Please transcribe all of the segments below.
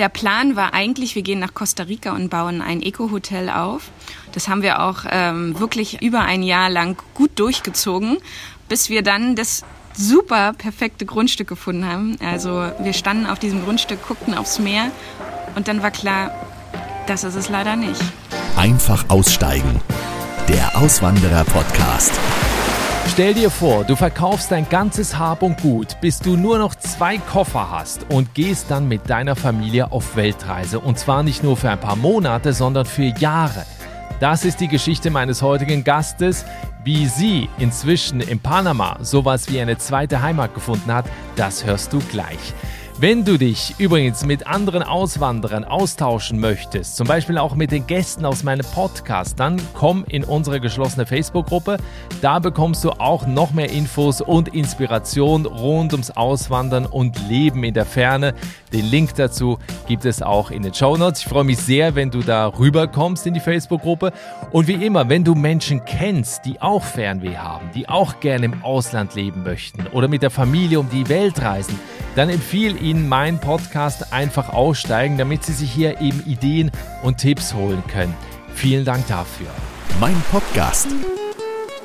der Plan war eigentlich, wir gehen nach Costa Rica und bauen ein Eco-Hotel auf. Das haben wir auch ähm, wirklich über ein Jahr lang gut durchgezogen, bis wir dann das super perfekte Grundstück gefunden haben. Also wir standen auf diesem Grundstück, guckten aufs Meer und dann war klar, das ist es leider nicht. Einfach aussteigen. Der Auswanderer-Podcast. Stell dir vor, du verkaufst dein ganzes Hab und Gut, bis du nur noch zwei Koffer hast und gehst dann mit deiner Familie auf Weltreise. Und zwar nicht nur für ein paar Monate, sondern für Jahre. Das ist die Geschichte meines heutigen Gastes. Wie sie inzwischen in Panama sowas wie eine zweite Heimat gefunden hat, das hörst du gleich. Wenn du dich übrigens mit anderen Auswanderern austauschen möchtest, zum Beispiel auch mit den Gästen aus meinem Podcast, dann komm in unsere geschlossene Facebook-Gruppe. Da bekommst du auch noch mehr Infos und Inspiration rund ums Auswandern und Leben in der Ferne. Den Link dazu gibt es auch in den Show Notes. Ich freue mich sehr, wenn du da rüberkommst in die Facebook-Gruppe. Und wie immer, wenn du Menschen kennst, die auch Fernweh haben, die auch gerne im Ausland leben möchten oder mit der Familie um die Welt reisen, dann empfehle Ihnen meinen Podcast einfach aussteigen, damit Sie sich hier eben Ideen und Tipps holen können. Vielen Dank dafür. Mein Podcast.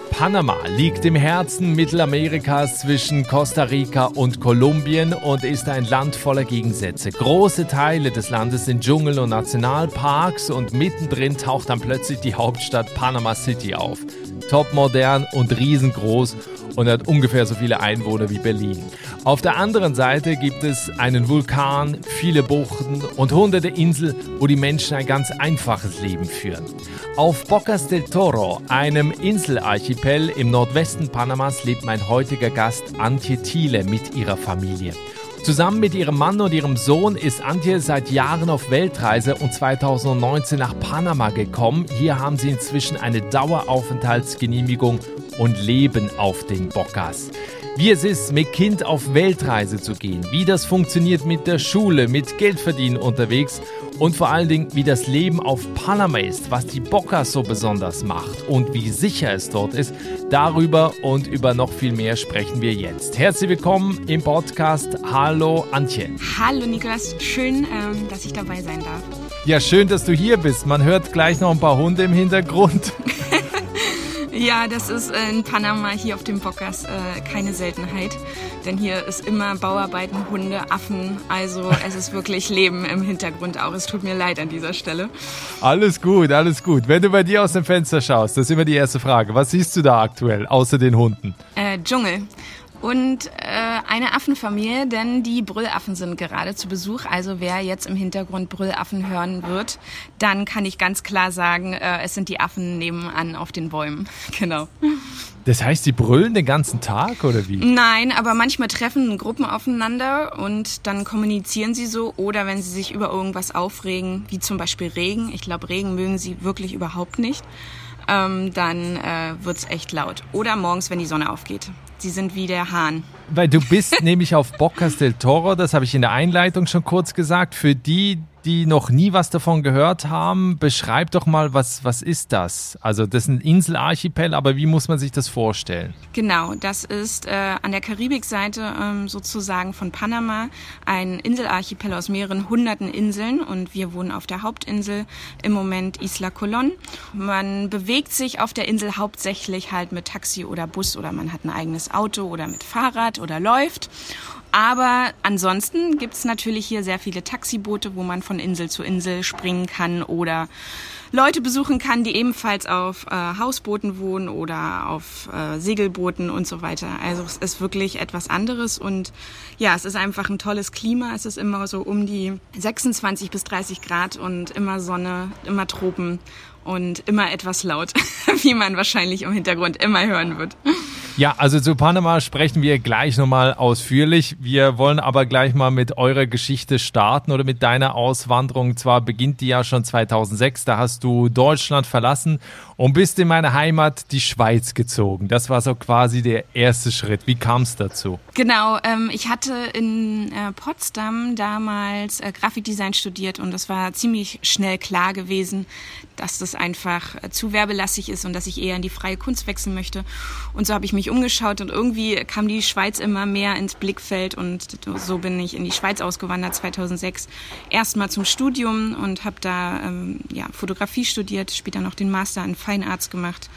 Panama liegt im Herzen Mittelamerikas zwischen Costa Rica und Kolumbien und ist ein Land voller Gegensätze. Große Teile des Landes sind Dschungel und Nationalparks und mittendrin taucht dann plötzlich die Hauptstadt Panama City auf. Topmodern und riesengroß und hat ungefähr so viele Einwohner wie Berlin. Auf der anderen Seite gibt es einen Vulkan, viele Buchten und hunderte Inseln, wo die Menschen ein ganz einfaches Leben führen. Auf Bocas del Toro, einem Inselarchipel im Nordwesten Panamas, lebt mein heutiger Gast Antje Thiele mit ihrer Familie. Zusammen mit ihrem Mann und ihrem Sohn ist Antje seit Jahren auf Weltreise und 2019 nach Panama gekommen. Hier haben sie inzwischen eine Daueraufenthaltsgenehmigung und leben auf den Bocas. Wie es ist, mit Kind auf Weltreise zu gehen, wie das funktioniert mit der Schule, mit Geldverdienen unterwegs und vor allen Dingen, wie das Leben auf Panama ist, was die Bocas so besonders macht und wie sicher es dort ist, darüber und über noch viel mehr sprechen wir jetzt. Herzlich willkommen im Podcast. Hallo Antje. Hallo Niklas, schön, ähm, dass ich dabei sein darf. Ja, schön, dass du hier bist. Man hört gleich noch ein paar Hunde im Hintergrund. Ja, das ist in Panama hier auf dem Bockers äh, keine Seltenheit. Denn hier ist immer Bauarbeiten, Hunde, Affen. Also es ist wirklich Leben im Hintergrund auch. Es tut mir leid an dieser Stelle. Alles gut, alles gut. Wenn du bei dir aus dem Fenster schaust, das ist immer die erste Frage. Was siehst du da aktuell, außer den Hunden? Äh, Dschungel und äh, eine Affenfamilie, denn die Brüllaffen sind gerade zu Besuch. Also wer jetzt im Hintergrund Brüllaffen hören wird, dann kann ich ganz klar sagen, äh, es sind die Affen nebenan auf den Bäumen. genau. Das heißt, die brüllen den ganzen Tag oder wie? Nein, aber manchmal treffen Gruppen aufeinander und dann kommunizieren sie so. Oder wenn sie sich über irgendwas aufregen, wie zum Beispiel Regen. Ich glaube, Regen mögen sie wirklich überhaupt nicht. Ähm, dann äh, wird's echt laut. Oder morgens, wenn die Sonne aufgeht. Sie sind wie der Hahn. Weil du bist nämlich auf Bocas del Toro, das habe ich in der Einleitung schon kurz gesagt. Für die, die noch nie was davon gehört haben, beschreib doch mal, was, was ist das? Also das ist ein Inselarchipel, aber wie muss man sich das vorstellen? Genau, das ist äh, an der Karibikseite ähm, sozusagen von Panama ein Inselarchipel aus mehreren hunderten Inseln und wir wohnen auf der Hauptinsel im Moment Isla Colón. Man bewegt sich auf der Insel hauptsächlich halt mit Taxi oder Bus oder man hat ein eigenes Auto oder mit Fahrrad oder läuft. Aber ansonsten gibt es natürlich hier sehr viele Taxiboote, wo man von Insel zu Insel springen kann oder Leute besuchen kann, die ebenfalls auf äh, Hausbooten wohnen oder auf äh, Segelbooten und so weiter. Also es ist wirklich etwas anderes und ja, es ist einfach ein tolles Klima. Es ist immer so um die 26 bis 30 Grad und immer Sonne, immer Tropen und immer etwas laut, wie man wahrscheinlich im Hintergrund immer hören wird. Ja, also zu Panama sprechen wir gleich nochmal ausführlich. Wir wollen aber gleich mal mit eurer Geschichte starten oder mit deiner Auswanderung. Zwar beginnt die ja schon 2006, da hast du Deutschland verlassen und bist in meine Heimat, die Schweiz, gezogen. Das war so quasi der erste Schritt. Wie kam es dazu? Genau, ähm, ich hatte in äh, Potsdam damals äh, Grafikdesign studiert und es war ziemlich schnell klar gewesen, dass das einfach äh, zu werbelastig ist und dass ich eher in die freie Kunst wechseln möchte. Und so habe ich mich umgeschaut und irgendwie kam die Schweiz immer mehr ins Blickfeld und so bin ich in die Schweiz ausgewandert 2006. Erstmal zum Studium und habe da ähm, ja, Fotografie studiert, später noch den Master in Fine Arts gemacht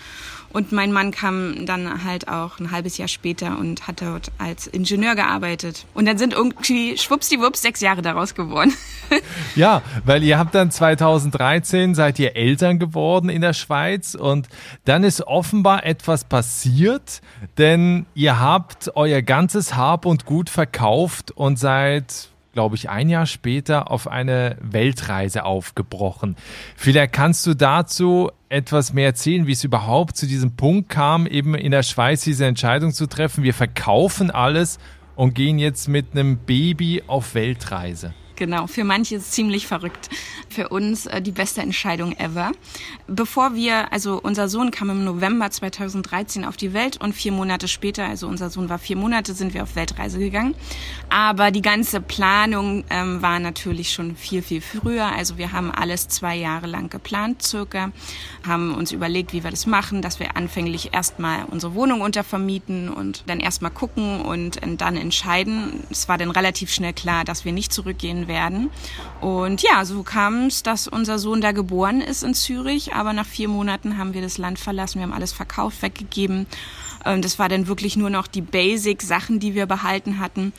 und mein Mann kam dann halt auch ein halbes Jahr später und hat dort als Ingenieur gearbeitet. Und dann sind irgendwie schwuppsdiwupps sechs Jahre daraus geworden. ja, weil ihr habt dann 2013 seid ihr Eltern geworden in der Schweiz und dann ist offenbar etwas passiert, denn ihr habt euer ganzes Hab und Gut verkauft und seid glaube ich, ein Jahr später auf eine Weltreise aufgebrochen. Vielleicht kannst du dazu etwas mehr erzählen, wie es überhaupt zu diesem Punkt kam, eben in der Schweiz diese Entscheidung zu treffen. Wir verkaufen alles und gehen jetzt mit einem Baby auf Weltreise. Genau, für manche ist es ziemlich verrückt. Für uns äh, die beste Entscheidung ever. Bevor wir, also unser Sohn kam im November 2013 auf die Welt und vier Monate später, also unser Sohn war vier Monate, sind wir auf Weltreise gegangen. Aber die ganze Planung ähm, war natürlich schon viel, viel früher. Also wir haben alles zwei Jahre lang geplant, circa, haben uns überlegt, wie wir das machen, dass wir anfänglich erstmal unsere Wohnung untervermieten und dann erstmal gucken und dann entscheiden. Es war dann relativ schnell klar, dass wir nicht zurückgehen werden. Und ja, so kam es, dass unser Sohn da geboren ist in Zürich, aber nach vier Monaten haben wir das Land verlassen, wir haben alles verkauft, weggegeben. Ähm, das war dann wirklich nur noch die Basic-Sachen, die wir behalten hatten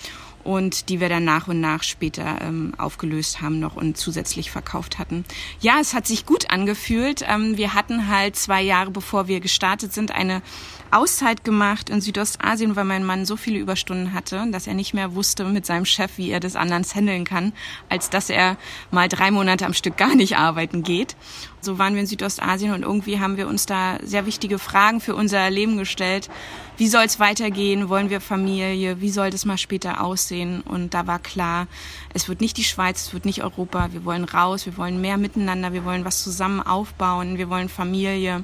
und die wir dann nach und nach später ähm, aufgelöst haben noch und zusätzlich verkauft hatten. Ja, es hat sich gut angefühlt. Ähm, wir hatten halt zwei Jahre bevor wir gestartet sind eine Auszeit gemacht in Südostasien, weil mein Mann so viele Überstunden hatte, dass er nicht mehr wusste mit seinem Chef, wie er das anders handeln kann, als dass er mal drei Monate am Stück gar nicht arbeiten geht. So waren wir in Südostasien und irgendwie haben wir uns da sehr wichtige Fragen für unser Leben gestellt. Wie soll es weitergehen? Wollen wir Familie? Wie soll das mal später aussehen? Und da war klar, es wird nicht die Schweiz, es wird nicht Europa. Wir wollen raus, wir wollen mehr miteinander, wir wollen was zusammen aufbauen, wir wollen Familie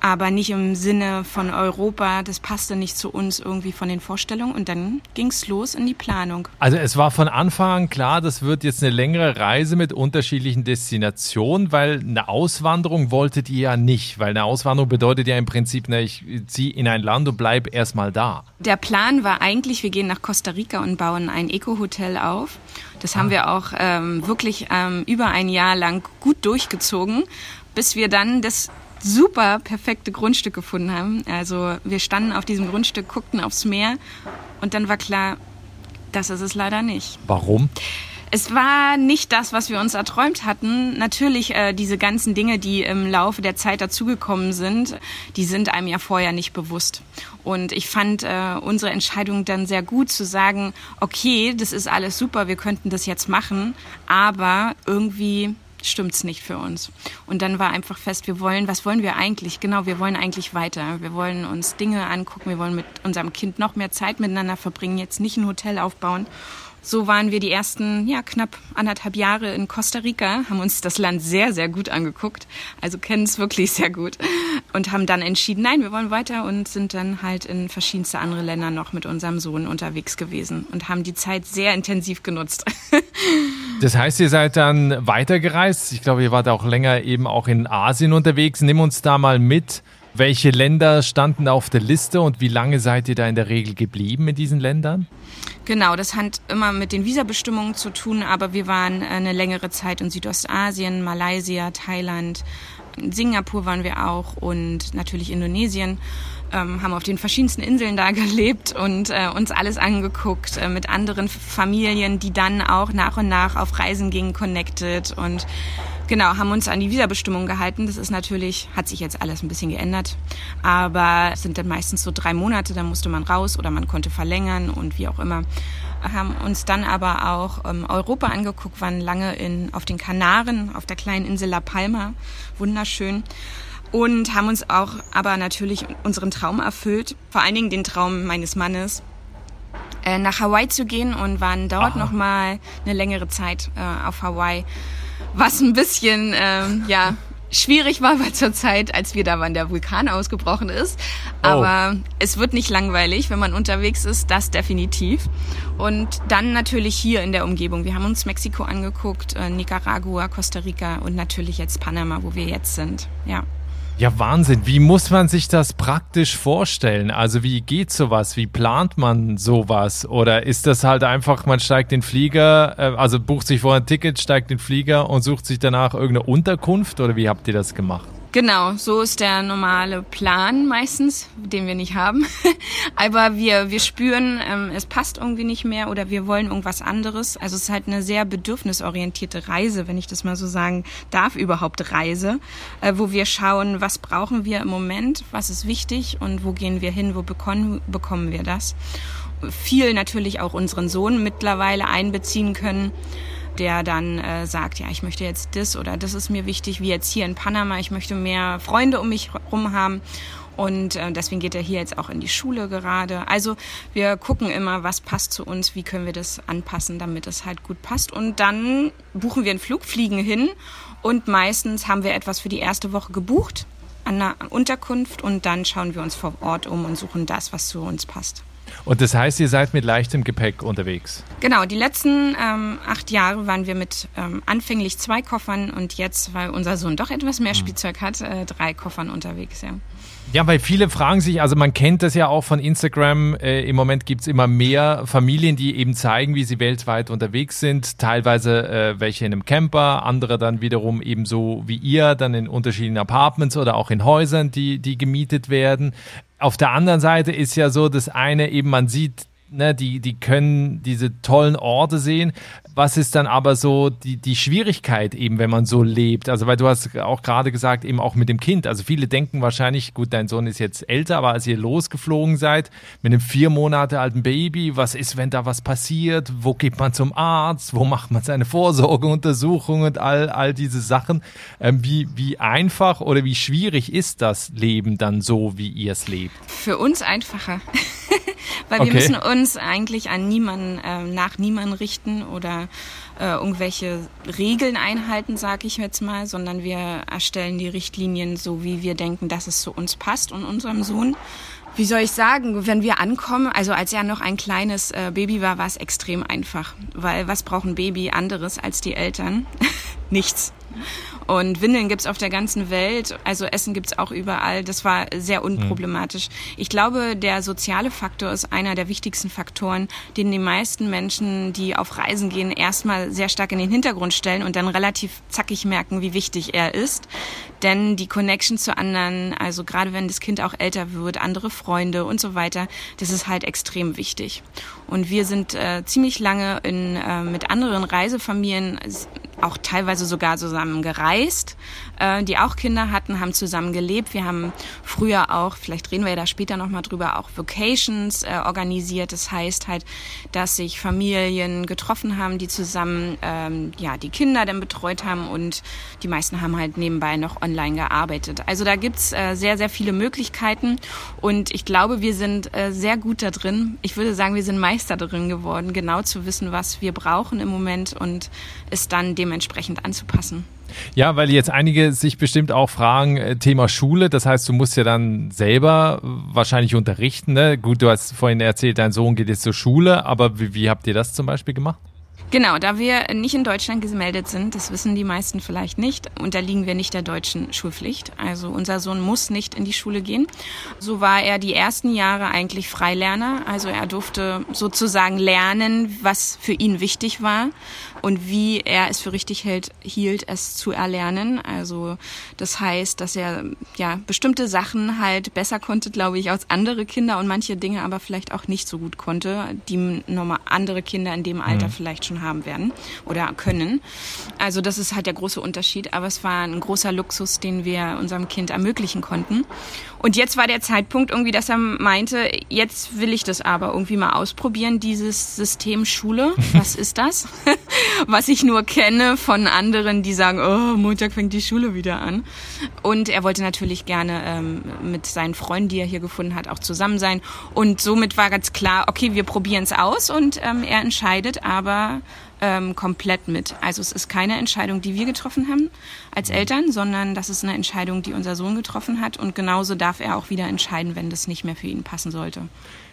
aber nicht im Sinne von Europa. Das passte nicht zu uns irgendwie von den Vorstellungen. Und dann ging es los in die Planung. Also es war von Anfang an klar, das wird jetzt eine längere Reise mit unterschiedlichen Destinationen, weil eine Auswanderung wolltet ihr ja nicht. Weil eine Auswanderung bedeutet ja im Prinzip, ne, ich ziehe in ein Land und bleibe erstmal da. Der Plan war eigentlich, wir gehen nach Costa Rica und bauen ein Eco-Hotel auf. Das haben wir auch ähm, wirklich ähm, über ein Jahr lang gut durchgezogen, bis wir dann das super perfekte Grundstück gefunden haben. Also wir standen auf diesem Grundstück, guckten aufs Meer und dann war klar, das ist es leider nicht. Warum? Es war nicht das, was wir uns erträumt hatten. Natürlich äh, diese ganzen Dinge, die im Laufe der Zeit dazugekommen sind, die sind einem ja vorher nicht bewusst. Und ich fand äh, unsere Entscheidung dann sehr gut zu sagen, okay, das ist alles super, wir könnten das jetzt machen, aber irgendwie stimmt's nicht für uns. Und dann war einfach fest, wir wollen, was wollen wir eigentlich? Genau, wir wollen eigentlich weiter. Wir wollen uns Dinge angucken, wir wollen mit unserem Kind noch mehr Zeit miteinander verbringen, jetzt nicht ein Hotel aufbauen so waren wir die ersten, ja, knapp anderthalb Jahre in Costa Rica, haben uns das Land sehr, sehr gut angeguckt, also kennen es wirklich sehr gut und haben dann entschieden, nein, wir wollen weiter und sind dann halt in verschiedenste andere Länder noch mit unserem Sohn unterwegs gewesen und haben die Zeit sehr intensiv genutzt. Das heißt, ihr seid dann weitergereist. Ich glaube, ihr wart auch länger eben auch in Asien unterwegs. Nimm uns da mal mit. Welche Länder standen auf der Liste und wie lange seid ihr da in der Regel geblieben in diesen Ländern? Genau, das hat immer mit den Visabestimmungen zu tun, aber wir waren eine längere Zeit in Südostasien, Malaysia, Thailand, Singapur waren wir auch und natürlich Indonesien. Ähm, haben auf den verschiedensten Inseln da gelebt und äh, uns alles angeguckt äh, mit anderen Familien, die dann auch nach und nach auf Reisen gingen, connected und Genau, haben uns an die Visabestimmung gehalten. Das ist natürlich, hat sich jetzt alles ein bisschen geändert. Aber es sind dann meistens so drei Monate, dann musste man raus oder man konnte verlängern und wie auch immer. Haben uns dann aber auch ähm, Europa angeguckt, waren lange in, auf den Kanaren, auf der kleinen Insel La Palma. Wunderschön. Und haben uns auch aber natürlich unseren Traum erfüllt. Vor allen Dingen den Traum meines Mannes, äh, nach Hawaii zu gehen und waren dort nochmal eine längere Zeit äh, auf Hawaii was ein bisschen, ähm, ja, schwierig war, weil zur Zeit, als wir da waren, der Vulkan ausgebrochen ist. Oh. Aber oh. es wird nicht langweilig, wenn man unterwegs ist, das definitiv. Und dann natürlich hier in der Umgebung. Wir haben uns Mexiko angeguckt, äh, Nicaragua, Costa Rica und natürlich jetzt Panama, wo wir jetzt sind. Ja. Ja, Wahnsinn. Wie muss man sich das praktisch vorstellen? Also wie geht sowas? Wie plant man sowas? Oder ist das halt einfach, man steigt den Flieger, äh, also bucht sich vorher ein Ticket, steigt den Flieger und sucht sich danach irgendeine Unterkunft? Oder wie habt ihr das gemacht? Genau, so ist der normale Plan meistens, den wir nicht haben. Aber wir, wir spüren, ähm, es passt irgendwie nicht mehr oder wir wollen irgendwas anderes. Also es ist halt eine sehr bedürfnisorientierte Reise, wenn ich das mal so sagen darf, überhaupt Reise, äh, wo wir schauen, was brauchen wir im Moment, was ist wichtig und wo gehen wir hin, wo bekommen, bekommen wir das. Viel natürlich auch unseren Sohn mittlerweile einbeziehen können der dann äh, sagt, ja, ich möchte jetzt das oder das ist mir wichtig, wie jetzt hier in Panama, ich möchte mehr Freunde um mich herum haben. Und äh, deswegen geht er hier jetzt auch in die Schule gerade. Also wir gucken immer, was passt zu uns, wie können wir das anpassen, damit es halt gut passt. Und dann buchen wir einen Flug, fliegen hin und meistens haben wir etwas für die erste Woche gebucht an einer Unterkunft und dann schauen wir uns vor Ort um und suchen das, was zu uns passt. Und das heißt, ihr seid mit leichtem Gepäck unterwegs? Genau, die letzten ähm, acht Jahre waren wir mit ähm, anfänglich zwei Koffern und jetzt, weil unser Sohn doch etwas mehr hm. Spielzeug hat, äh, drei Koffern unterwegs, ja. Ja, weil viele fragen sich, also man kennt das ja auch von Instagram, äh, im Moment gibt es immer mehr Familien, die eben zeigen, wie sie weltweit unterwegs sind, teilweise äh, welche in einem Camper, andere dann wiederum eben so wie ihr, dann in unterschiedlichen Apartments oder auch in Häusern, die, die gemietet werden. Auf der anderen Seite ist ja so, das eine eben, man sieht ne, die, die können diese tollen Orte sehen. Was ist dann aber so die, die Schwierigkeit eben, wenn man so lebt? Also, weil du hast auch gerade gesagt, eben auch mit dem Kind. Also, viele denken wahrscheinlich, gut, dein Sohn ist jetzt älter, aber als ihr losgeflogen seid mit einem vier Monate alten Baby, was ist, wenn da was passiert? Wo geht man zum Arzt? Wo macht man seine Vorsorgeuntersuchung und all, all diese Sachen? Ähm, wie, wie einfach oder wie schwierig ist das Leben dann so, wie ihr es lebt? Für uns einfacher. Weil okay. wir müssen uns eigentlich an niemanden, äh, nach niemanden richten oder äh, irgendwelche Regeln einhalten, sage ich jetzt mal, sondern wir erstellen die Richtlinien so, wie wir denken, dass es zu uns passt und unserem Sohn. Wie soll ich sagen, wenn wir ankommen, also als er noch ein kleines äh, Baby war, war es extrem einfach, weil was brauchen Baby anderes als die Eltern? Nichts. Und Windeln gibt's auf der ganzen Welt, also Essen gibt's auch überall. Das war sehr unproblematisch. Ich glaube, der soziale Faktor ist einer der wichtigsten Faktoren, den die meisten Menschen, die auf Reisen gehen, erstmal sehr stark in den Hintergrund stellen und dann relativ zackig merken, wie wichtig er ist. Denn die Connection zu anderen, also gerade wenn das Kind auch älter wird, andere Freunde und so weiter, das ist halt extrem wichtig. Und wir sind äh, ziemlich lange in, äh, mit anderen Reisefamilien auch teilweise sogar zusammen gereist, äh, die auch Kinder hatten, haben zusammen gelebt. Wir haben früher auch, vielleicht reden wir ja da später nochmal drüber, auch Vocations äh, organisiert. Das heißt halt, dass sich Familien getroffen haben, die zusammen ähm, ja die Kinder dann betreut haben und die meisten haben halt nebenbei noch online gearbeitet. Also da gibt's äh, sehr, sehr viele Möglichkeiten und ich glaube, wir sind äh, sehr gut da drin. Ich würde sagen, wir sind Meister darin geworden, genau zu wissen, was wir brauchen im Moment und es dann dem dementsprechend anzupassen. Ja, weil jetzt einige sich bestimmt auch fragen, äh, Thema Schule, das heißt, du musst ja dann selber wahrscheinlich unterrichten. Ne? Gut, du hast vorhin erzählt, dein Sohn geht jetzt zur Schule, aber wie, wie habt ihr das zum Beispiel gemacht? Genau, da wir nicht in Deutschland gemeldet sind, das wissen die meisten vielleicht nicht, unterliegen wir nicht der deutschen Schulpflicht. Also unser Sohn muss nicht in die Schule gehen. So war er die ersten Jahre eigentlich Freilerner. Also er durfte sozusagen lernen, was für ihn wichtig war und wie er es für richtig hält, hielt, es zu erlernen. Also das heißt, dass er ja bestimmte Sachen halt besser konnte, glaube ich, als andere Kinder und manche Dinge aber vielleicht auch nicht so gut konnte, die nochmal andere Kinder in dem Alter mhm. vielleicht schon haben werden oder können. Also das ist halt der große Unterschied, aber es war ein großer Luxus, den wir unserem Kind ermöglichen konnten. Und jetzt war der Zeitpunkt irgendwie, dass er meinte, jetzt will ich das aber irgendwie mal ausprobieren, dieses System Schule. Was ist das? Was ich nur kenne von anderen, die sagen, oh, Montag fängt die Schule wieder an. Und er wollte natürlich gerne ähm, mit seinen Freunden, die er hier gefunden hat, auch zusammen sein. Und somit war ganz klar, okay, wir probieren es aus und ähm, er entscheidet, aber ähm, komplett mit. Also es ist keine Entscheidung, die wir getroffen haben als Eltern, sondern das ist eine Entscheidung, die unser Sohn getroffen hat. Und genauso darf er auch wieder entscheiden, wenn das nicht mehr für ihn passen sollte.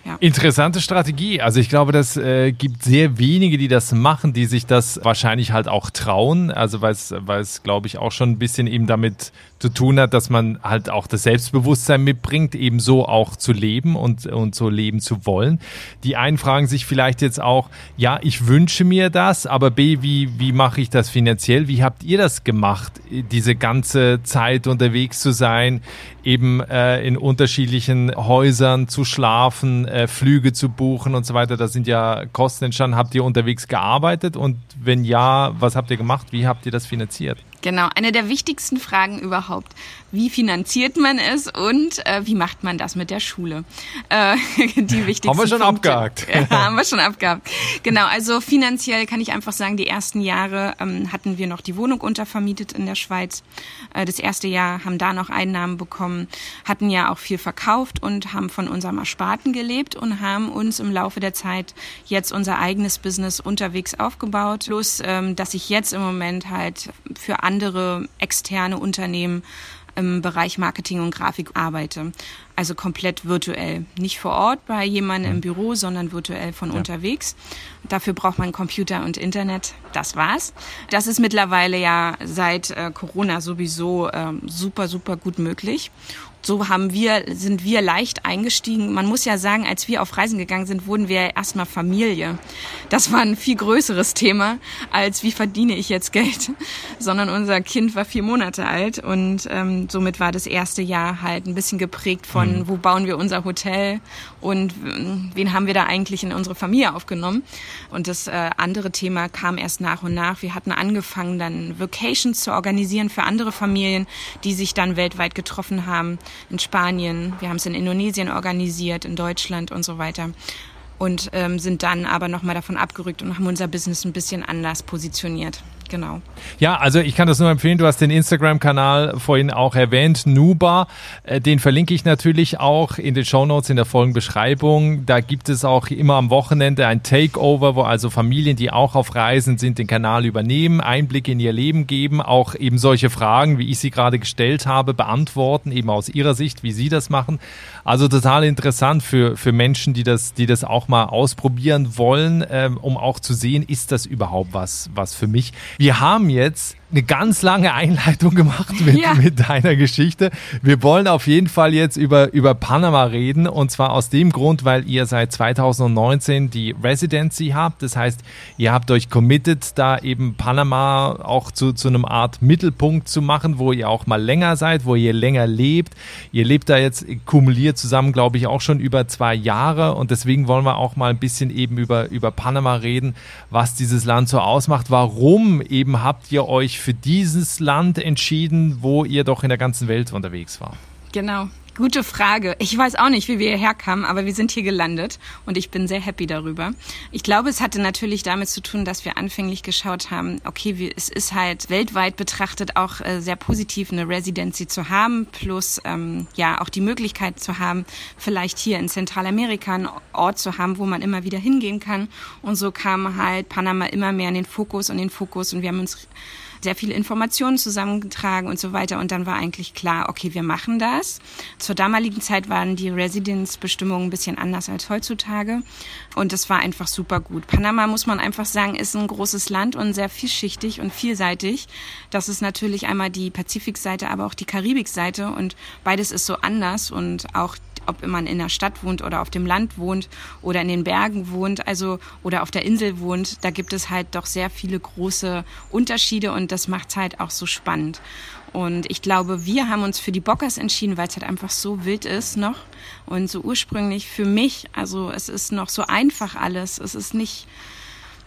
Ja. Interessante Strategie. Also ich glaube, das äh, gibt sehr wenige, die das machen, die sich das wahrscheinlich halt auch trauen. Also weil es, weil es, glaube ich, auch schon ein bisschen eben damit zu tun hat, dass man halt auch das Selbstbewusstsein mitbringt, eben so auch zu leben und, und so leben zu wollen. Die einen fragen sich vielleicht jetzt auch, ja, ich wünsche mir das, aber B, wie, wie mache ich das finanziell? Wie habt ihr das gemacht, diese ganze Zeit unterwegs zu sein, eben äh, in unterschiedlichen Häusern zu schlafen, äh, Flüge zu buchen und so weiter? Da sind ja Kosten entstanden. Habt ihr unterwegs gearbeitet und wenn ja, was habt ihr gemacht? Wie habt ihr das finanziert? Genau, eine der wichtigsten Fragen überhaupt. Wie finanziert man es und äh, wie macht man das mit der Schule? Äh, die wichtigsten haben wir schon Punkte. abgehakt. Ja, haben wir schon abgehakt. Genau, also finanziell kann ich einfach sagen, die ersten Jahre ähm, hatten wir noch die Wohnung untervermietet in der Schweiz. Äh, das erste Jahr haben da noch Einnahmen bekommen, hatten ja auch viel verkauft und haben von unserem Ersparten gelebt und haben uns im Laufe der Zeit jetzt unser eigenes Business unterwegs aufgebaut. Plus, ähm, dass ich jetzt im Moment halt für andere andere externe Unternehmen im Bereich Marketing und Grafik arbeite. Also komplett virtuell. Nicht vor Ort bei jemandem im. Büro, sondern virtuell von ja. unterwegs. Dafür braucht man Computer und Internet. Das war's. Das ist mittlerweile ja seit äh, Corona sowieso äh, super, super gut möglich so haben wir, sind wir leicht eingestiegen. Man muss ja sagen, als wir auf Reisen gegangen sind, wurden wir erstmal Familie. Das war ein viel größeres Thema als wie verdiene ich jetzt Geld, sondern unser Kind war vier Monate alt und ähm, somit war das erste Jahr halt ein bisschen geprägt von, mhm. wo bauen wir unser Hotel und ähm, wen haben wir da eigentlich in unsere Familie aufgenommen. Und das äh, andere Thema kam erst nach und nach. Wir hatten angefangen, dann Vacations zu organisieren für andere Familien, die sich dann weltweit getroffen haben in Spanien, wir haben es in Indonesien organisiert, in Deutschland und so weiter und ähm, sind dann aber nochmal davon abgerückt und haben unser Business ein bisschen anders positioniert. Genau. Ja, also ich kann das nur empfehlen. Du hast den Instagram-Kanal vorhin auch erwähnt, Nuba. Äh, den verlinke ich natürlich auch in den Show Notes in der Folgenbeschreibung. Da gibt es auch immer am Wochenende ein Takeover, wo also Familien, die auch auf Reisen sind, den Kanal übernehmen, Einblicke in ihr Leben geben, auch eben solche Fragen, wie ich sie gerade gestellt habe, beantworten, eben aus ihrer Sicht, wie sie das machen. Also total interessant für, für Menschen, die das, die das auch mal ausprobieren wollen, ähm, um auch zu sehen, ist das überhaupt was, was für mich. Wir haben jetzt eine ganz lange Einleitung gemacht mit, ja. mit deiner Geschichte. Wir wollen auf jeden Fall jetzt über, über Panama reden und zwar aus dem Grund, weil ihr seit 2019 die Residency habt. Das heißt, ihr habt euch committed, da eben Panama auch zu, zu einem Art Mittelpunkt zu machen, wo ihr auch mal länger seid, wo ihr länger lebt. Ihr lebt da jetzt kumuliert zusammen, glaube ich, auch schon über zwei Jahre und deswegen wollen wir auch mal ein bisschen eben über, über Panama reden, was dieses Land so ausmacht. Warum eben habt ihr euch für dieses Land entschieden, wo ihr doch in der ganzen Welt unterwegs war? Genau. Gute Frage. Ich weiß auch nicht, wie wir hierher kamen, aber wir sind hier gelandet und ich bin sehr happy darüber. Ich glaube, es hatte natürlich damit zu tun, dass wir anfänglich geschaut haben, okay, es ist halt weltweit betrachtet auch äh, sehr positiv, eine Residency zu haben, plus ähm, ja auch die Möglichkeit zu haben, vielleicht hier in Zentralamerika einen Ort zu haben, wo man immer wieder hingehen kann. Und so kam halt Panama immer mehr in den Fokus und den Fokus und wir haben uns sehr viele Informationen zusammengetragen und so weiter. Und dann war eigentlich klar, okay, wir machen das. Zur damaligen Zeit waren die Residenzbestimmungen ein bisschen anders als heutzutage. Und das war einfach super gut. Panama, muss man einfach sagen, ist ein großes Land und sehr vielschichtig und vielseitig. Das ist natürlich einmal die Pazifikseite, aber auch die Karibikseite. Und beides ist so anders und auch ob man in der Stadt wohnt oder auf dem Land wohnt oder in den Bergen wohnt, also oder auf der Insel wohnt, da gibt es halt doch sehr viele große Unterschiede und das macht es halt auch so spannend. Und ich glaube, wir haben uns für die Bockers entschieden, weil es halt einfach so wild ist noch und so ursprünglich für mich. Also es ist noch so einfach alles. Es ist nicht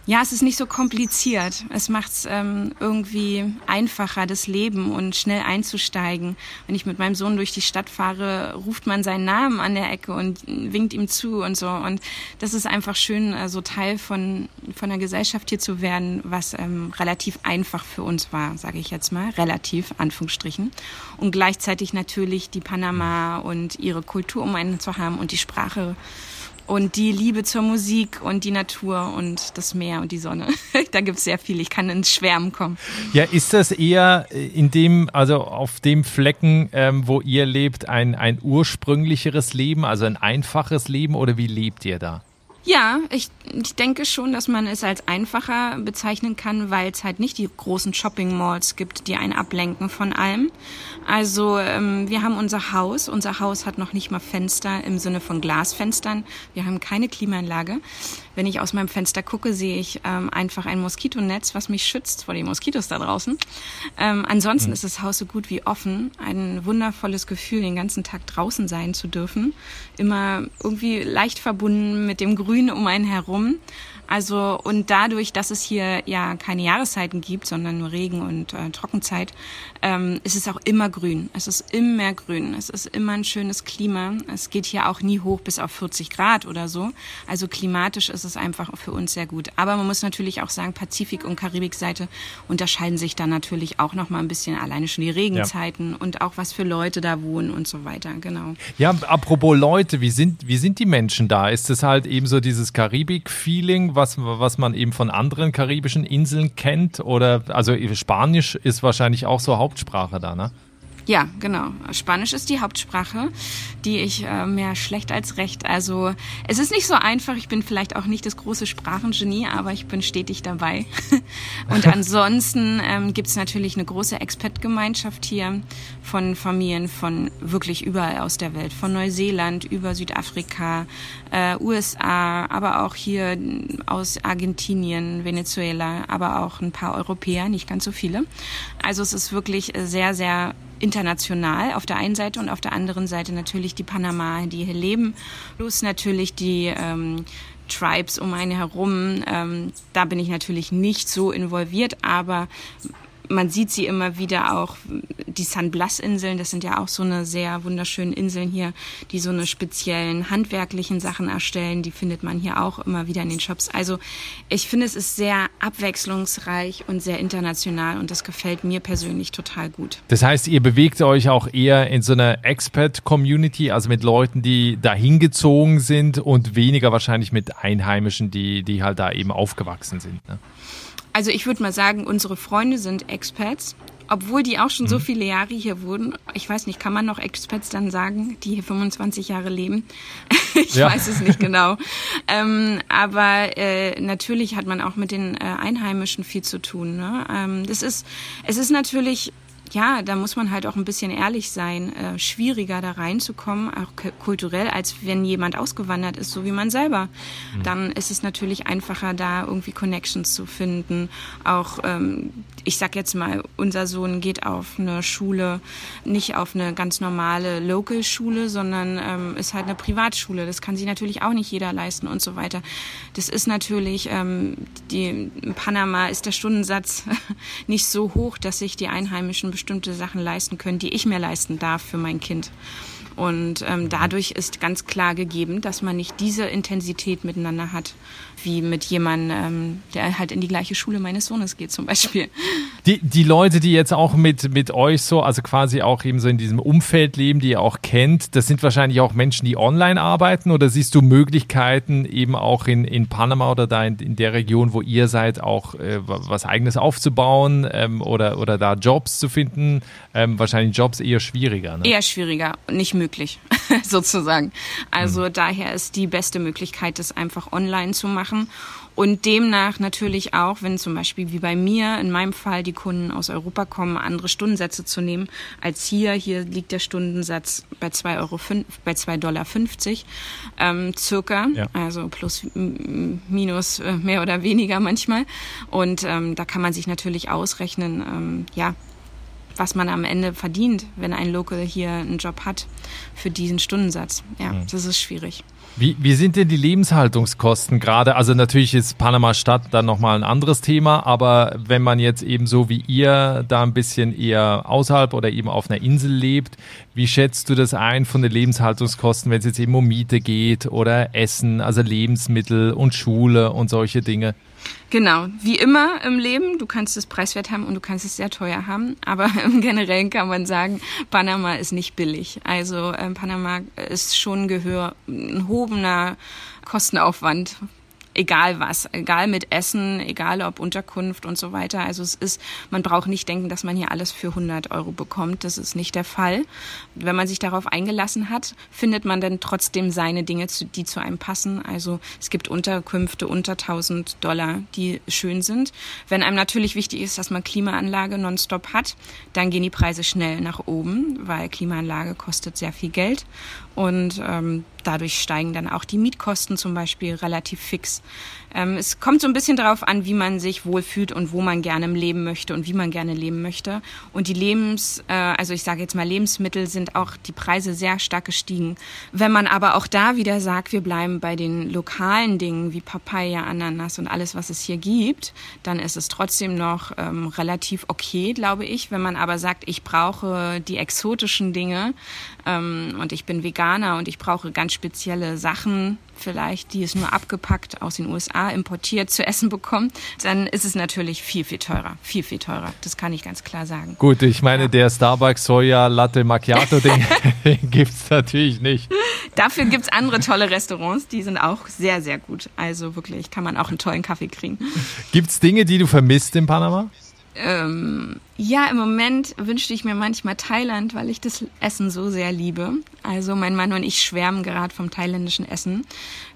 ja, es ist nicht so kompliziert. Es macht es ähm, irgendwie einfacher, das Leben und schnell einzusteigen. Wenn ich mit meinem Sohn durch die Stadt fahre, ruft man seinen Namen an der Ecke und winkt ihm zu und so. Und das ist einfach schön, so also Teil von, von der Gesellschaft hier zu werden, was ähm, relativ einfach für uns war, sage ich jetzt mal. Relativ, Anführungsstrichen. Und gleichzeitig natürlich die Panama und ihre Kultur um einen zu haben und die Sprache und die Liebe zur Musik und die Natur und das Meer und die Sonne. da gibt es sehr viel. Ich kann ins Schwärmen kommen. Ja, ist das eher in dem, also auf dem Flecken, ähm, wo ihr lebt, ein, ein ursprünglicheres Leben, also ein einfaches Leben oder wie lebt ihr da? Ja, ich, ich denke schon, dass man es als einfacher bezeichnen kann, weil es halt nicht die großen Shopping-Malls gibt, die einen ablenken von allem. Also ähm, wir haben unser Haus. Unser Haus hat noch nicht mal Fenster im Sinne von Glasfenstern. Wir haben keine Klimaanlage. Wenn ich aus meinem Fenster gucke, sehe ich ähm, einfach ein Moskitonetz, was mich schützt vor den Moskitos da draußen. Ähm, ansonsten mhm. ist das Haus so gut wie offen. Ein wundervolles Gefühl, den ganzen Tag draußen sein zu dürfen. Immer irgendwie leicht verbunden mit dem Grün um einen herum. Also und dadurch, dass es hier ja keine Jahreszeiten gibt, sondern nur Regen und äh, Trockenzeit, ähm, ist es auch immer grün. Es ist immer grün. Es ist immer ein schönes Klima. Es geht hier auch nie hoch bis auf 40 Grad oder so. Also klimatisch ist es einfach für uns sehr gut. Aber man muss natürlich auch sagen, Pazifik und Karibikseite unterscheiden sich dann natürlich auch noch mal ein bisschen. Alleine schon die Regenzeiten ja. und auch was für Leute da wohnen und so weiter. Genau. Ja, apropos Leute, wie sind wie sind die Menschen da? Ist es halt eben so dieses Karibik-Feeling? Was, was man eben von anderen karibischen Inseln kennt? Oder also Spanisch ist wahrscheinlich auch so Hauptsprache da, ne? Ja, genau. Spanisch ist die Hauptsprache, die ich äh, mehr schlecht als recht. Also es ist nicht so einfach. Ich bin vielleicht auch nicht das große Sprachengenie, aber ich bin stetig dabei. Und ansonsten ähm, gibt es natürlich eine große Expat-Gemeinschaft hier von Familien von wirklich überall aus der Welt, von Neuseeland über Südafrika, äh, USA, aber auch hier aus Argentinien, Venezuela, aber auch ein paar Europäer, nicht ganz so viele. Also es ist wirklich sehr, sehr international auf der einen Seite und auf der anderen Seite natürlich die Panama, die hier leben, plus natürlich die ähm, Tribes um eine herum. Ähm, da bin ich natürlich nicht so involviert, aber man sieht sie immer wieder auch, die San Blas-Inseln, das sind ja auch so eine sehr wunderschönen Inseln hier, die so eine speziellen handwerklichen Sachen erstellen, die findet man hier auch immer wieder in den Shops. Also ich finde, es ist sehr abwechslungsreich und sehr international und das gefällt mir persönlich total gut. Das heißt, ihr bewegt euch auch eher in so einer Expat-Community, also mit Leuten, die dahin gezogen sind und weniger wahrscheinlich mit Einheimischen, die, die halt da eben aufgewachsen sind. Ne? Also ich würde mal sagen, unsere Freunde sind Expats, obwohl die auch schon mhm. so viele Jahre hier wohnen. Ich weiß nicht, kann man noch Expats dann sagen, die hier 25 Jahre leben? ich ja. weiß es nicht genau. ähm, aber äh, natürlich hat man auch mit den äh, Einheimischen viel zu tun. Ne? Ähm, das ist, es ist natürlich ja, da muss man halt auch ein bisschen ehrlich sein, äh, schwieriger da reinzukommen, auch kulturell, als wenn jemand ausgewandert ist, so wie man selber. Mhm. Dann ist es natürlich einfacher, da irgendwie Connections zu finden. Auch, ähm, ich sag jetzt mal, unser Sohn geht auf eine Schule, nicht auf eine ganz normale Local-Schule, sondern ähm, ist halt eine Privatschule. Das kann sich natürlich auch nicht jeder leisten und so weiter. Das ist natürlich, ähm, die, in Panama ist der Stundensatz nicht so hoch, dass sich die Einheimischen bestimmte Sachen leisten können, die ich mir leisten darf für mein Kind. Und ähm, dadurch ist ganz klar gegeben, dass man nicht diese Intensität miteinander hat, wie mit jemandem, ähm, der halt in die gleiche Schule meines Sohnes geht zum Beispiel. Die, die Leute, die jetzt auch mit, mit euch so, also quasi auch eben so in diesem Umfeld leben, die ihr auch kennt, das sind wahrscheinlich auch Menschen, die online arbeiten oder siehst du Möglichkeiten eben auch in, in Panama oder da in, in der Region, wo ihr seid, auch äh, was eigenes aufzubauen ähm, oder, oder da Jobs zu finden? Ähm, wahrscheinlich Jobs eher schwieriger. Ne? Eher schwieriger, nicht möglich sozusagen. Also mhm. daher ist die beste Möglichkeit, das einfach online zu machen und demnach natürlich auch, wenn zum Beispiel wie bei mir, in meinem Fall die Kunden aus Europa kommen, andere Stundensätze zu nehmen als hier. Hier liegt der Stundensatz bei 2 Euro, bei 2 Dollar 50, ähm, circa. Ja. Also plus, minus, äh, mehr oder weniger manchmal. Und ähm, da kann man sich natürlich ausrechnen, ähm, ja, was man am Ende verdient, wenn ein Local hier einen Job hat für diesen Stundensatz. Ja, mhm. das ist schwierig. Wie, wie sind denn die Lebenshaltungskosten gerade? Also natürlich ist Panama Stadt dann nochmal ein anderes Thema, aber wenn man jetzt eben so wie ihr da ein bisschen eher außerhalb oder eben auf einer Insel lebt, wie schätzt du das ein von den Lebenshaltungskosten, wenn es jetzt eben um Miete geht oder Essen, also Lebensmittel und Schule und solche Dinge? Genau, wie immer im Leben, du kannst es preiswert haben und du kannst es sehr teuer haben, aber im Generellen kann man sagen, Panama ist nicht billig. Also äh, Panama ist schon Gehör ein hobener Kostenaufwand egal was, egal mit Essen, egal ob Unterkunft und so weiter. Also es ist, man braucht nicht denken, dass man hier alles für 100 Euro bekommt. Das ist nicht der Fall. Wenn man sich darauf eingelassen hat, findet man dann trotzdem seine Dinge, die zu einem passen. Also es gibt Unterkünfte unter 1000 Dollar, die schön sind. Wenn einem natürlich wichtig ist, dass man Klimaanlage nonstop hat, dann gehen die Preise schnell nach oben, weil Klimaanlage kostet sehr viel Geld. Und ähm, dadurch steigen dann auch die Mietkosten zum Beispiel relativ fix. Ähm, es kommt so ein bisschen darauf an, wie man sich wohlfühlt und wo man gerne leben möchte und wie man gerne leben möchte. Und die Lebens, äh, also ich sage jetzt mal Lebensmittel sind auch die Preise sehr stark gestiegen. Wenn man aber auch da wieder sagt, wir bleiben bei den lokalen Dingen wie Papaya, Ananas und alles, was es hier gibt, dann ist es trotzdem noch ähm, relativ okay, glaube ich. Wenn man aber sagt, ich brauche die exotischen Dinge ähm, und ich bin Veganer und ich brauche ganz spezielle Sachen, vielleicht, die es nur abgepackt aus den USA importiert zu essen bekommen, dann ist es natürlich viel, viel teurer. Viel, viel teurer. Das kann ich ganz klar sagen. Gut, ich meine, ja. der Starbucks Soja Latte Macchiato, den, den gibt es natürlich nicht. Dafür gibt es andere tolle Restaurants, die sind auch sehr, sehr gut. Also wirklich kann man auch einen tollen Kaffee kriegen. Gibt es Dinge, die du vermisst in Panama? Ähm, ja, im Moment wünschte ich mir manchmal Thailand, weil ich das Essen so sehr liebe. Also mein Mann und ich schwärmen gerade vom thailändischen Essen.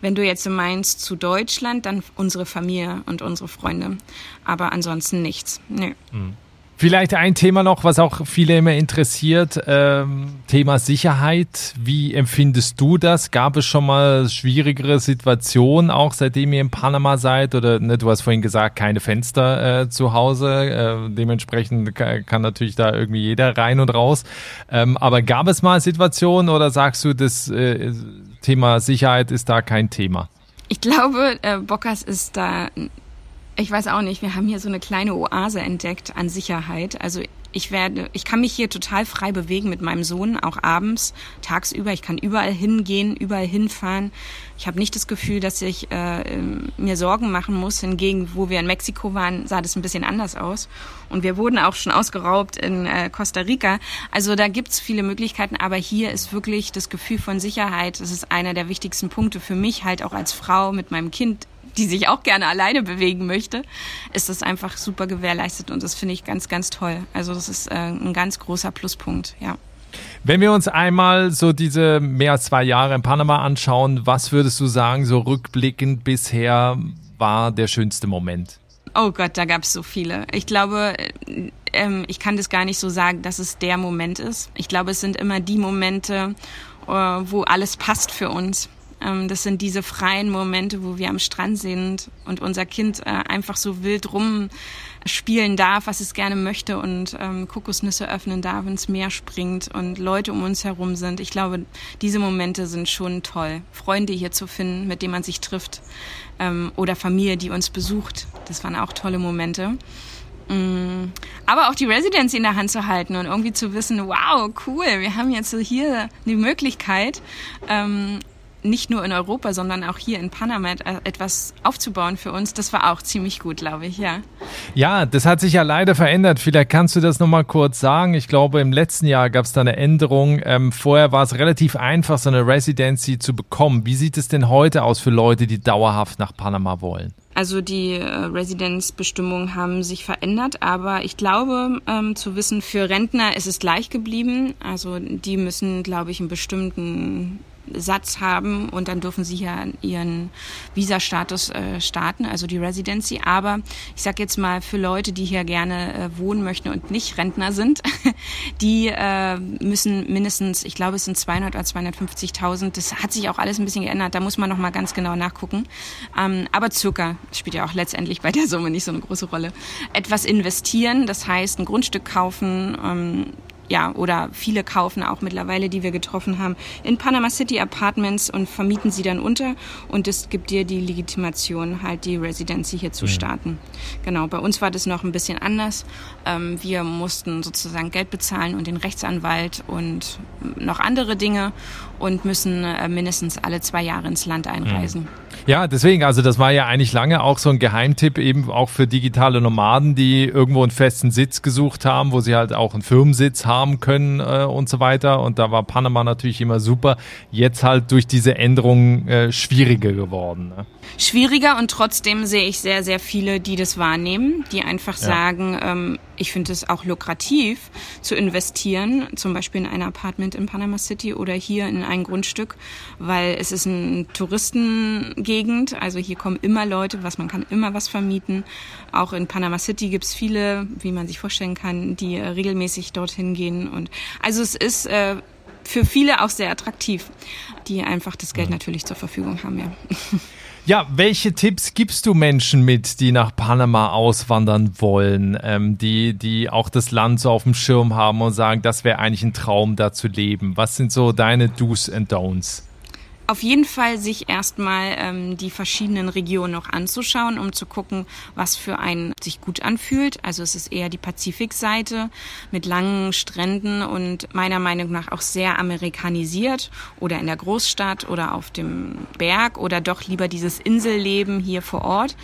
Wenn du jetzt meinst zu Deutschland, dann unsere Familie und unsere Freunde. Aber ansonsten nichts. Nö. Mhm. Vielleicht ein Thema noch, was auch viele immer interessiert, ähm, Thema Sicherheit. Wie empfindest du das? Gab es schon mal schwierigere Situationen, auch seitdem ihr in Panama seid? Oder ne, du hast vorhin gesagt, keine Fenster äh, zu Hause. Äh, dementsprechend kann natürlich da irgendwie jeder rein und raus. Ähm, aber gab es mal Situationen oder sagst du, das äh, Thema Sicherheit ist da kein Thema? Ich glaube, äh, Bockers ist da ich weiß auch nicht, wir haben hier so eine kleine Oase entdeckt an Sicherheit. Also ich werde, ich kann mich hier total frei bewegen mit meinem Sohn, auch abends, tagsüber. Ich kann überall hingehen, überall hinfahren. Ich habe nicht das Gefühl, dass ich äh, mir Sorgen machen muss. Hingegen, wo wir in Mexiko waren, sah das ein bisschen anders aus. Und wir wurden auch schon ausgeraubt in äh, Costa Rica. Also da gibt's viele Möglichkeiten, aber hier ist wirklich das Gefühl von Sicherheit. Das ist einer der wichtigsten Punkte für mich, halt auch als Frau mit meinem Kind die sich auch gerne alleine bewegen möchte, ist das einfach super gewährleistet und das finde ich ganz, ganz toll. Also das ist äh, ein ganz großer Pluspunkt, ja. Wenn wir uns einmal so diese mehr als zwei Jahre in Panama anschauen, was würdest du sagen, so rückblickend bisher war der schönste Moment? Oh Gott, da gab es so viele. Ich glaube, ähm, ich kann das gar nicht so sagen, dass es der Moment ist. Ich glaube, es sind immer die Momente, äh, wo alles passt für uns. Ähm, das sind diese freien Momente, wo wir am Strand sind und unser Kind äh, einfach so wild rumspielen darf, was es gerne möchte und ähm, Kokosnüsse öffnen darf, ins Meer springt und Leute um uns herum sind. Ich glaube, diese Momente sind schon toll. Freunde hier zu finden, mit denen man sich trifft ähm, oder Familie, die uns besucht. Das waren auch tolle Momente. Mm. Aber auch die Residency in der Hand zu halten und irgendwie zu wissen, wow, cool, wir haben jetzt hier die Möglichkeit, nicht nur in Europa, sondern auch hier in Panama etwas aufzubauen für uns, das war auch ziemlich gut, glaube ich, ja. Ja, das hat sich ja leider verändert. Vielleicht kannst du das nochmal kurz sagen. Ich glaube, im letzten Jahr gab es da eine Änderung. Ähm, vorher war es relativ einfach, so eine Residency zu bekommen. Wie sieht es denn heute aus für Leute, die dauerhaft nach Panama wollen? Also die äh, Residenzbestimmungen haben sich verändert, aber ich glaube ähm, zu wissen, für Rentner ist es gleich geblieben. Also die müssen, glaube ich, einen bestimmten Satz haben und dann dürfen sie ja ihren Visa-Status äh, starten, also die Residency. Aber ich sage jetzt mal für Leute, die hier gerne äh, wohnen möchten und nicht Rentner sind, die äh, müssen mindestens, ich glaube es sind 200 oder 250.000. Das hat sich auch alles ein bisschen geändert. Da muss man noch mal ganz genau nachgucken. Ähm, aber circa spielt ja auch letztendlich bei der Summe nicht so eine große Rolle. Etwas investieren, das heißt ein Grundstück kaufen, ähm, ja, oder viele kaufen auch mittlerweile, die wir getroffen haben, in Panama City Apartments und vermieten sie dann unter und es gibt dir die Legitimation, halt die Residency hier zu mhm. starten. Genau, bei uns war das noch ein bisschen anders. Ähm, wir mussten sozusagen Geld bezahlen und den Rechtsanwalt und noch andere Dinge und müssen äh, mindestens alle zwei Jahre ins Land einreisen. Ja, deswegen, also das war ja eigentlich lange auch so ein Geheimtipp eben auch für digitale Nomaden, die irgendwo einen festen Sitz gesucht haben, wo sie halt auch einen Firmensitz haben können äh, und so weiter. Und da war Panama natürlich immer super. Jetzt halt durch diese Änderungen äh, schwieriger geworden. Ne? Schwieriger und trotzdem sehe ich sehr, sehr viele, die das wahrnehmen, die einfach ja. sagen, ähm, ich finde es auch lukrativ zu investieren, zum Beispiel in ein Apartment in Panama City oder hier in ein Grundstück, weil es ist eine Touristengegend, also hier kommen immer Leute, was man kann immer was vermieten. Auch in Panama City gibt es viele, wie man sich vorstellen kann, die regelmäßig dorthin gehen. Und also es ist äh, für viele auch sehr attraktiv, die einfach das Geld natürlich zur Verfügung haben, ja. Ja, welche Tipps gibst du Menschen mit, die nach Panama auswandern wollen, ähm, die, die auch das Land so auf dem Schirm haben und sagen, das wäre eigentlich ein Traum, da zu leben? Was sind so deine Do's and Don'ts? Auf jeden Fall sich erstmal ähm, die verschiedenen Regionen noch anzuschauen, um zu gucken, was für einen sich gut anfühlt. Also es ist eher die Pazifikseite mit langen Stränden und meiner Meinung nach auch sehr amerikanisiert oder in der Großstadt oder auf dem Berg oder doch lieber dieses Inselleben hier vor Ort.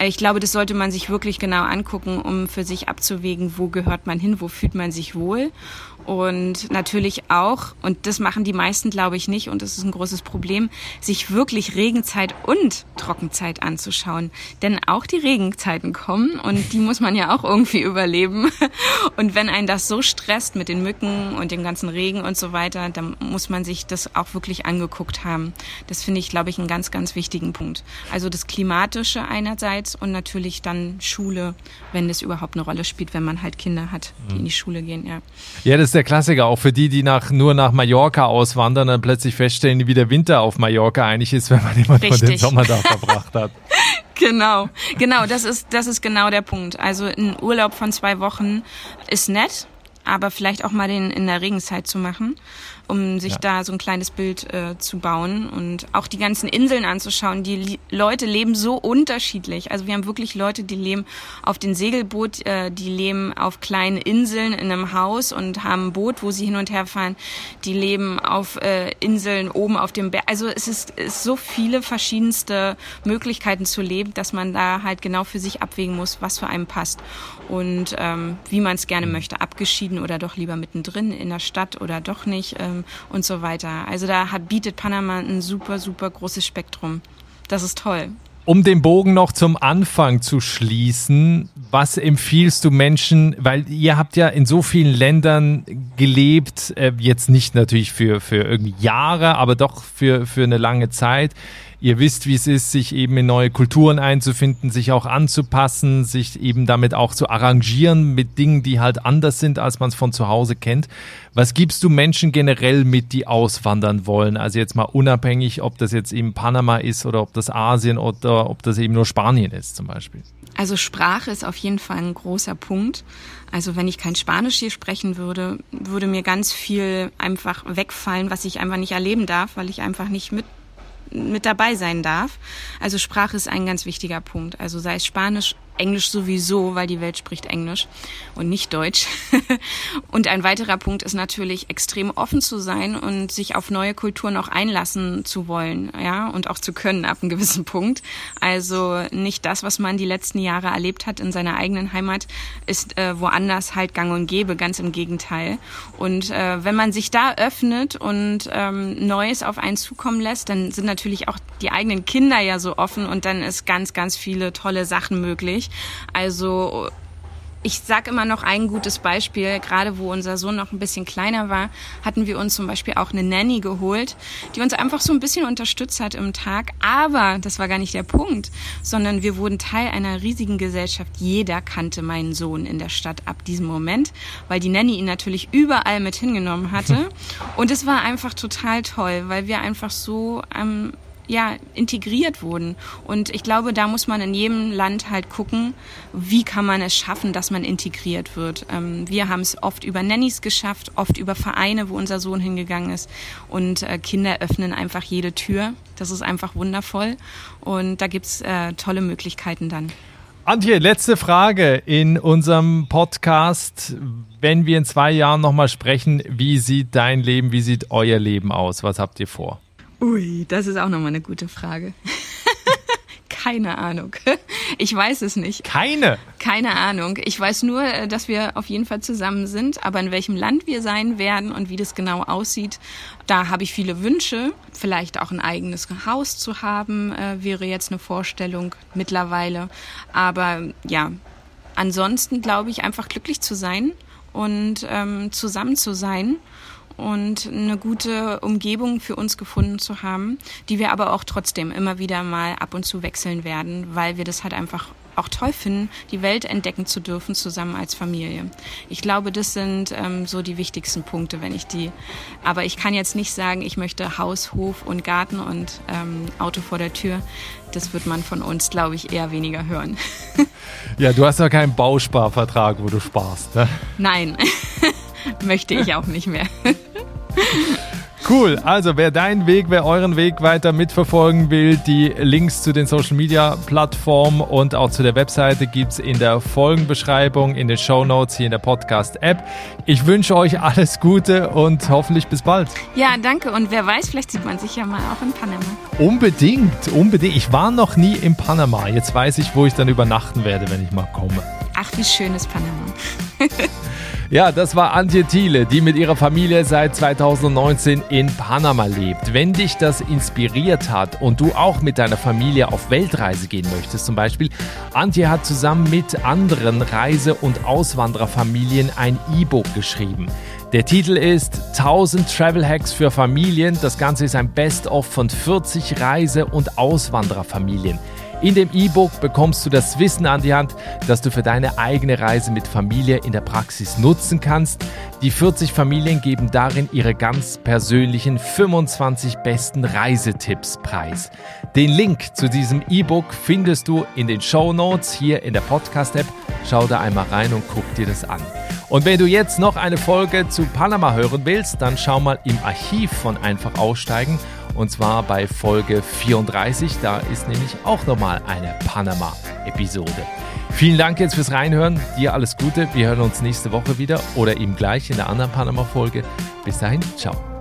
Ich glaube, das sollte man sich wirklich genau angucken, um für sich abzuwägen, wo gehört man hin, wo fühlt man sich wohl. Und natürlich auch, und das machen die meisten, glaube ich, nicht, und das ist ein großes Problem, sich wirklich Regenzeit und Trockenzeit anzuschauen. Denn auch die Regenzeiten kommen und die muss man ja auch irgendwie überleben. Und wenn einen das so stresst mit den Mücken und dem ganzen Regen und so weiter, dann muss man sich das auch wirklich angeguckt haben. Das finde ich, glaube ich, einen ganz, ganz wichtigen Punkt. Also das Klimatische einerseits und natürlich dann Schule, wenn das überhaupt eine Rolle spielt, wenn man halt Kinder hat, die in die Schule gehen, ja. Ja, das der Klassiker, auch für die, die nach, nur nach Mallorca auswandern und plötzlich feststellen, wie der Winter auf Mallorca eigentlich ist, wenn man immer nur den Sommer da verbracht hat. genau, genau, das ist, das ist genau der Punkt. Also ein Urlaub von zwei Wochen ist nett, aber vielleicht auch mal den in der Regenzeit zu machen um sich ja. da so ein kleines Bild äh, zu bauen und auch die ganzen Inseln anzuschauen. Die li Leute leben so unterschiedlich. Also wir haben wirklich Leute, die leben auf den Segelboot, äh, die leben auf kleinen Inseln in einem Haus und haben ein Boot, wo sie hin und her fahren. Die leben auf äh, Inseln oben auf dem Berg. Also es ist, ist so viele verschiedenste Möglichkeiten zu leben, dass man da halt genau für sich abwägen muss, was für einen passt und ähm, wie man es gerne möchte, abgeschieden oder doch lieber mittendrin in der Stadt oder doch nicht. Ähm, und so weiter. Also da hat, bietet Panama ein super, super großes Spektrum. Das ist toll. Um den Bogen noch zum Anfang zu schließen, was empfiehlst du Menschen, weil ihr habt ja in so vielen Ländern gelebt, äh, jetzt nicht natürlich für, für irgendwie Jahre, aber doch für, für eine lange Zeit. Ihr wisst, wie es ist, sich eben in neue Kulturen einzufinden, sich auch anzupassen, sich eben damit auch zu arrangieren mit Dingen, die halt anders sind, als man es von zu Hause kennt. Was gibst du Menschen generell mit, die auswandern wollen? Also jetzt mal unabhängig, ob das jetzt eben Panama ist oder ob das Asien oder ob das eben nur Spanien ist zum Beispiel. Also Sprache ist auf jeden Fall ein großer Punkt. Also wenn ich kein Spanisch hier sprechen würde, würde mir ganz viel einfach wegfallen, was ich einfach nicht erleben darf, weil ich einfach nicht mit mit dabei sein darf. Also Sprache ist ein ganz wichtiger Punkt. Also sei es Spanisch, Englisch sowieso, weil die Welt spricht Englisch und nicht Deutsch. und ein weiterer Punkt ist natürlich extrem offen zu sein und sich auf neue Kulturen auch einlassen zu wollen, ja, und auch zu können ab einem gewissen Punkt. Also nicht das, was man die letzten Jahre erlebt hat in seiner eigenen Heimat, ist äh, woanders halt gang und gäbe, ganz im Gegenteil. Und äh, wenn man sich da öffnet und ähm, Neues auf einen zukommen lässt, dann sind natürlich auch die eigenen Kinder ja so offen und dann ist ganz, ganz viele tolle Sachen möglich nicht. Also ich sage immer noch ein gutes Beispiel, gerade wo unser Sohn noch ein bisschen kleiner war, hatten wir uns zum Beispiel auch eine Nanny geholt, die uns einfach so ein bisschen unterstützt hat im Tag. Aber das war gar nicht der Punkt, sondern wir wurden Teil einer riesigen Gesellschaft. Jeder kannte meinen Sohn in der Stadt ab diesem Moment, weil die Nanny ihn natürlich überall mit hingenommen hatte. Und es war einfach total toll, weil wir einfach so ähm, ja, integriert wurden. Und ich glaube, da muss man in jedem Land halt gucken, wie kann man es schaffen, dass man integriert wird. Ähm, wir haben es oft über Nannies geschafft, oft über Vereine, wo unser Sohn hingegangen ist. Und äh, Kinder öffnen einfach jede Tür. Das ist einfach wundervoll. Und da gibt's äh, tolle Möglichkeiten dann. Antje, letzte Frage in unserem Podcast. Wenn wir in zwei Jahren nochmal sprechen, wie sieht dein Leben, wie sieht euer Leben aus? Was habt ihr vor? Ui, das ist auch nochmal eine gute Frage. keine Ahnung. Ich weiß es nicht. Keine? Keine Ahnung. Ich weiß nur, äh, dass wir auf jeden Fall zusammen sind, aber in welchem Land wir sein werden und wie das genau aussieht, da habe ich viele Wünsche. Vielleicht auch ein eigenes Haus zu haben, äh, wäre jetzt eine Vorstellung mittlerweile. Aber ja, ansonsten glaube ich einfach glücklich zu sein und ähm, zusammen zu sein und eine gute Umgebung für uns gefunden zu haben, die wir aber auch trotzdem immer wieder mal ab und zu wechseln werden, weil wir das halt einfach auch toll finden, die Welt entdecken zu dürfen zusammen als Familie. Ich glaube, das sind ähm, so die wichtigsten Punkte, wenn ich die. Aber ich kann jetzt nicht sagen, ich möchte Haus, Hof und Garten und ähm, Auto vor der Tür. Das wird man von uns, glaube ich, eher weniger hören. ja, du hast ja keinen Bausparvertrag, wo du sparst. Ne? Nein, möchte ich auch nicht mehr. Cool. Also, wer deinen Weg, wer euren Weg weiter mitverfolgen will, die Links zu den Social Media Plattformen und auch zu der Webseite gibt es in der Folgenbeschreibung, in den Show Notes hier in der Podcast-App. Ich wünsche euch alles Gute und hoffentlich bis bald. Ja, danke. Und wer weiß, vielleicht sieht man sich ja mal auch in Panama. Unbedingt, unbedingt. Ich war noch nie in Panama. Jetzt weiß ich, wo ich dann übernachten werde, wenn ich mal komme. Ach, wie schön ist Panama. Ja, das war Antje Thiele, die mit ihrer Familie seit 2019 in Panama lebt. Wenn dich das inspiriert hat und du auch mit deiner Familie auf Weltreise gehen möchtest, zum Beispiel, Antje hat zusammen mit anderen Reise- und Auswandererfamilien ein E-Book geschrieben. Der Titel ist 1000 Travel Hacks für Familien. Das Ganze ist ein Best-of von 40 Reise- und Auswandererfamilien. In dem E-Book bekommst du das Wissen an die Hand, das du für deine eigene Reise mit Familie in der Praxis nutzen kannst. Die 40 Familien geben darin ihre ganz persönlichen 25 besten Reisetipps preis. Den Link zu diesem E-Book findest du in den Show Notes hier in der Podcast-App. Schau da einmal rein und guck dir das an. Und wenn du jetzt noch eine Folge zu Panama hören willst, dann schau mal im Archiv von Einfach aussteigen und zwar bei Folge 34. Da ist nämlich auch nochmal eine Panama-Episode. Vielen Dank jetzt fürs Reinhören. Dir alles Gute. Wir hören uns nächste Woche wieder oder eben gleich in der anderen Panama-Folge. Bis dahin, ciao.